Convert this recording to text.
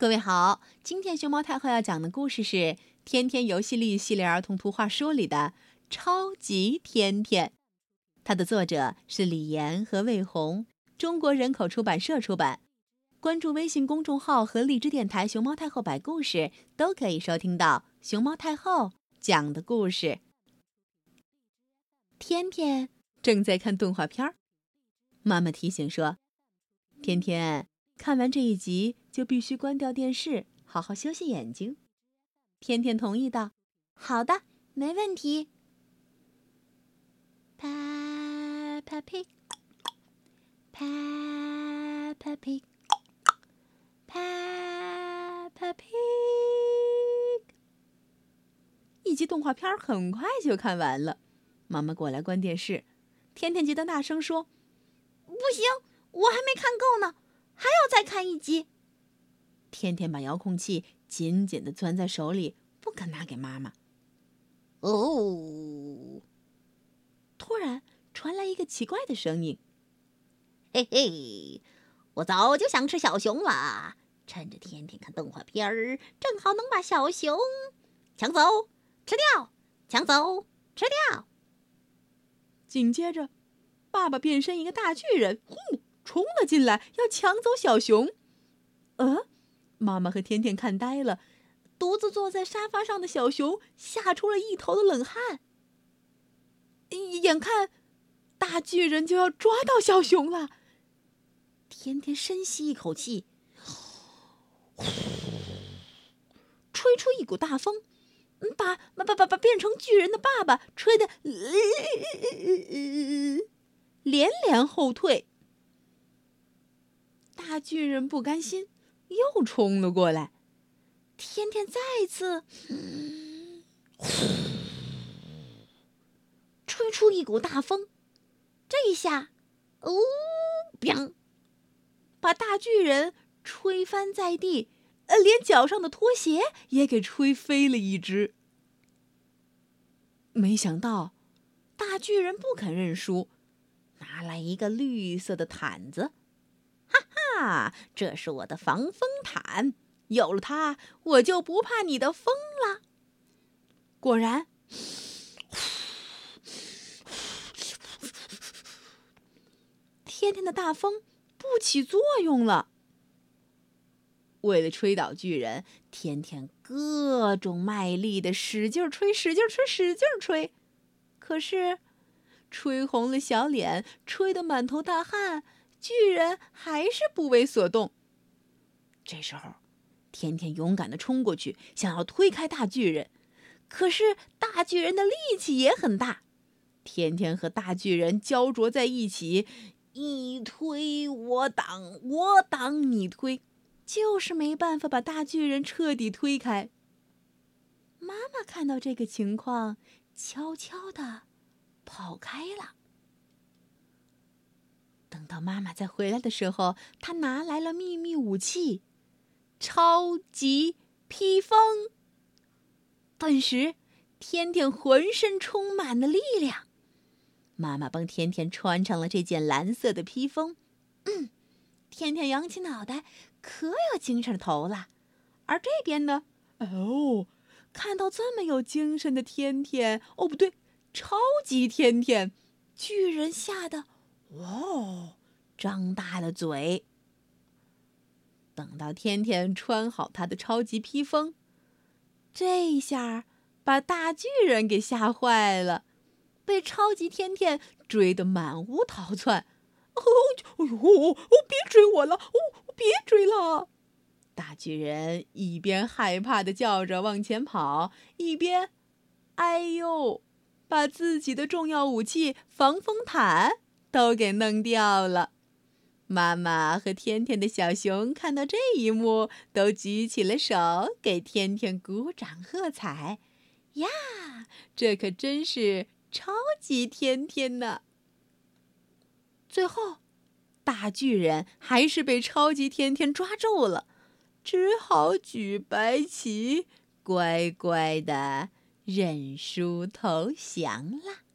各位好，今天熊猫太后要讲的故事是《天天游戏力》系列儿童图画书里的《超级天天》，它的作者是李岩和魏红，中国人口出版社出版。关注微信公众号和荔枝电台“熊猫太后摆故事”，都可以收听到熊猫太后讲的故事。天天正在看动画片儿，妈妈提醒说：“天天。”看完这一集，就必须关掉电视，好好休息眼睛。天天同意道：“好的，没问题。” Peppa Pig，Peppa Pig，Peppa Pig。一集动画片很快就看完了，妈妈过来关电视，天天急得大声说：“不行，我还没看够呢。”还要再看一集。天天把遥控器紧紧的攥在手里，不肯拿给妈妈。哦！突然传来一个奇怪的声音：“嘿嘿，我早就想吃小熊了，趁着天天看动画片儿，正好能把小熊抢走、吃掉、抢走、吃掉。”紧接着，爸爸变身一个大巨人，呼！冲了进来，要抢走小熊。呃，妈妈和甜甜看呆了，独自坐在沙发上的小熊吓出了一头的冷汗。眼看大巨人就要抓到小熊了，天天深吸一口气，吹出一股大风，把把把把把变成巨人的爸爸吹得连连后退。大巨人不甘心，又冲了过来。天天再次呼吹出一股大风，这一下，哦，砰！把大巨人吹翻在地，呃，连脚上的拖鞋也给吹飞了一只。没想到，大巨人不肯认输，拿来一个绿色的毯子。啊，这是我的防风毯，有了它，我就不怕你的风了。果然，天天的大风不起作用了。为了吹倒巨人，天天各种卖力的使劲吹，使劲吹，使劲吹，可是吹红了小脸，吹得满头大汗。巨人还是不为所动。这时候，天天勇敢的冲过去，想要推开大巨人。可是大巨人的力气也很大，天天和大巨人焦灼在一起，你推我挡，我挡你推，就是没办法把大巨人彻底推开。妈妈看到这个情况，悄悄的跑开了。等到妈妈再回来的时候，她拿来了秘密武器——超级披风。顿时，天天浑身充满了力量。妈妈帮天天穿上了这件蓝色的披风，嗯，天天扬起脑袋，可有精神头了。而这边呢，哦，看到这么有精神的天天，哦，不对，超级天天，巨人吓得。哇！张大了嘴。等到天天穿好他的超级披风，这下把大巨人给吓坏了，被超级天天追得满屋逃窜。哦，哎呦，哦，别追我了！哦，别追了！大巨人一边害怕的叫着往前跑，一边，哎呦，把自己的重要武器防风毯。都给弄掉了。妈妈和天天的小熊看到这一幕，都举起了手，给天天鼓掌喝彩。呀，这可真是超级天天呢！最后，大巨人还是被超级天天抓住了，只好举白旗，乖乖的认输投降了。